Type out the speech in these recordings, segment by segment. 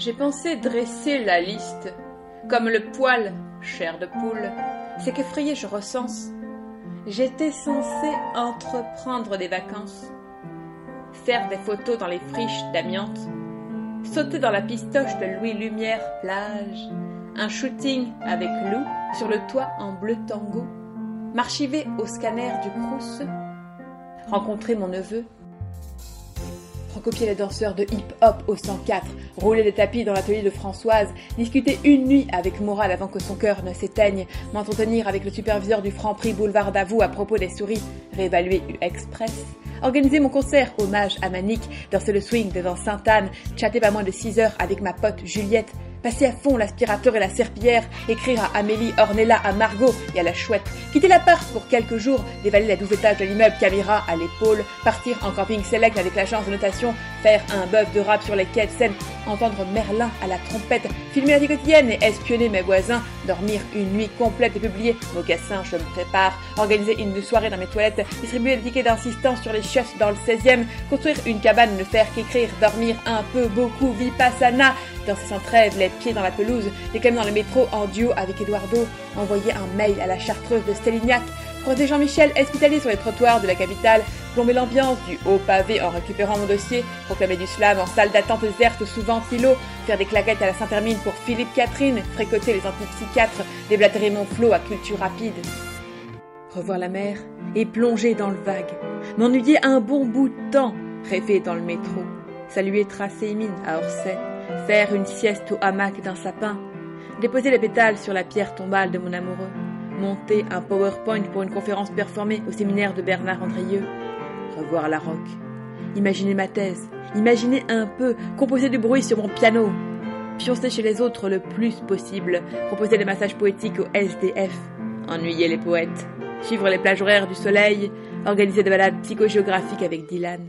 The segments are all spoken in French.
J'ai pensé dresser la liste, comme le poil, chair de poule, c'est qu'effrayé je recense. J'étais censé entreprendre des vacances, faire des photos dans les friches d'amiante, sauter dans la pistoche de Louis Lumière plage, un shooting avec Lou sur le toit en bleu tango, m'archiver au scanner du Crous, rencontrer mon neveu, recopier les danseurs de hip-hop au 104, rouler des tapis dans l'atelier de Françoise, discuter une nuit avec Moral avant que son cœur ne s'éteigne, m'entretenir avec le superviseur du Franc-Prix Boulevard d'Avoue à propos des souris, réévaluer U-Express, organiser mon concert hommage à Manique, danser le swing devant Sainte-Anne, chatter pas moins de 6 heures avec ma pote Juliette, passer à fond l'aspirateur et la serpillière, écrire à Amélie, Ornella, à Margot et à la chouette, quitter l'appart pour quelques jours, dévaler la douze étages de l'immeuble, caméra à l'épaule, partir en camping select avec l'agence de notation, faire un bœuf de rap sur les quais de Seine, entendre Merlin à la trompette, filmer la vie quotidienne et espionner mes voisins, dormir une nuit complète et publier Mocassin, je me prépare, organiser une soirée dans mes toilettes, distribuer des tickets d'insistance sur les chefs dans le 16e, construire une cabane, ne faire qu'écrire, dormir un peu, beaucoup, vipassana, danser sans trêve, les pieds dans la pelouse, déclamer dans le métro en duo avec Eduardo, envoyer un mail à la chartreuse de Stellignac, croiser Jean-Michel hospitalier sur les trottoirs de la capitale, plomber l'ambiance du haut pavé en récupérant mon dossier, proclamer du slam en salle d'attente déserte sous ventilo, faire des claquettes à la Saint-Hermine pour Philippe Catherine, fréquenter les antipsychiatres, déblatérer mon flot à culture rapide. Revoir la mer et plonger dans le vague. M'ennuyer un bon bout de temps, rêver dans le métro. Saluer Tracé Mine à Orsay, faire une sieste au hamac d'un sapin, déposer les pétales sur la pierre tombale de mon amoureux, monter un PowerPoint pour une conférence performée au séminaire de Bernard Andrieux, revoir la roque, imaginer ma thèse, imaginer un peu, composer du bruit sur mon piano, pioncer chez les autres le plus possible, proposer des massages poétiques au SDF, ennuyer les poètes, suivre les plages horaires du soleil, organiser des balades psychogéographiques avec Dylan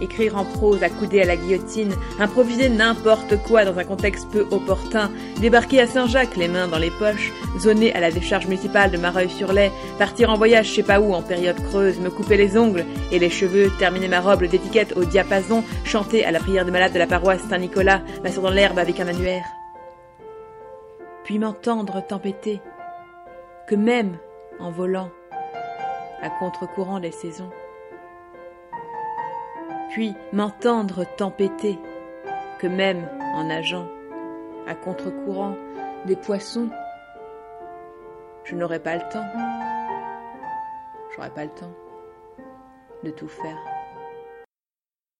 écrire en prose accoudé à la guillotine, improviser n'importe quoi dans un contexte peu opportun, débarquer à Saint-Jacques les mains dans les poches, zoner à la décharge municipale de Mareuil-sur-Lay, partir en voyage je sais pas où en période creuse, me couper les ongles et les cheveux, terminer ma robe d'étiquette au diapason, chanter à la prière de malade de la paroisse Saint-Nicolas, m'asseoir dans l'herbe avec un annuaire. Puis m'entendre tempêter, que même en volant, à contre-courant des saisons, puis m'entendre tempêter, que même en nageant, à contre-courant des poissons, je n'aurais pas le temps, j'aurais pas le temps de tout faire.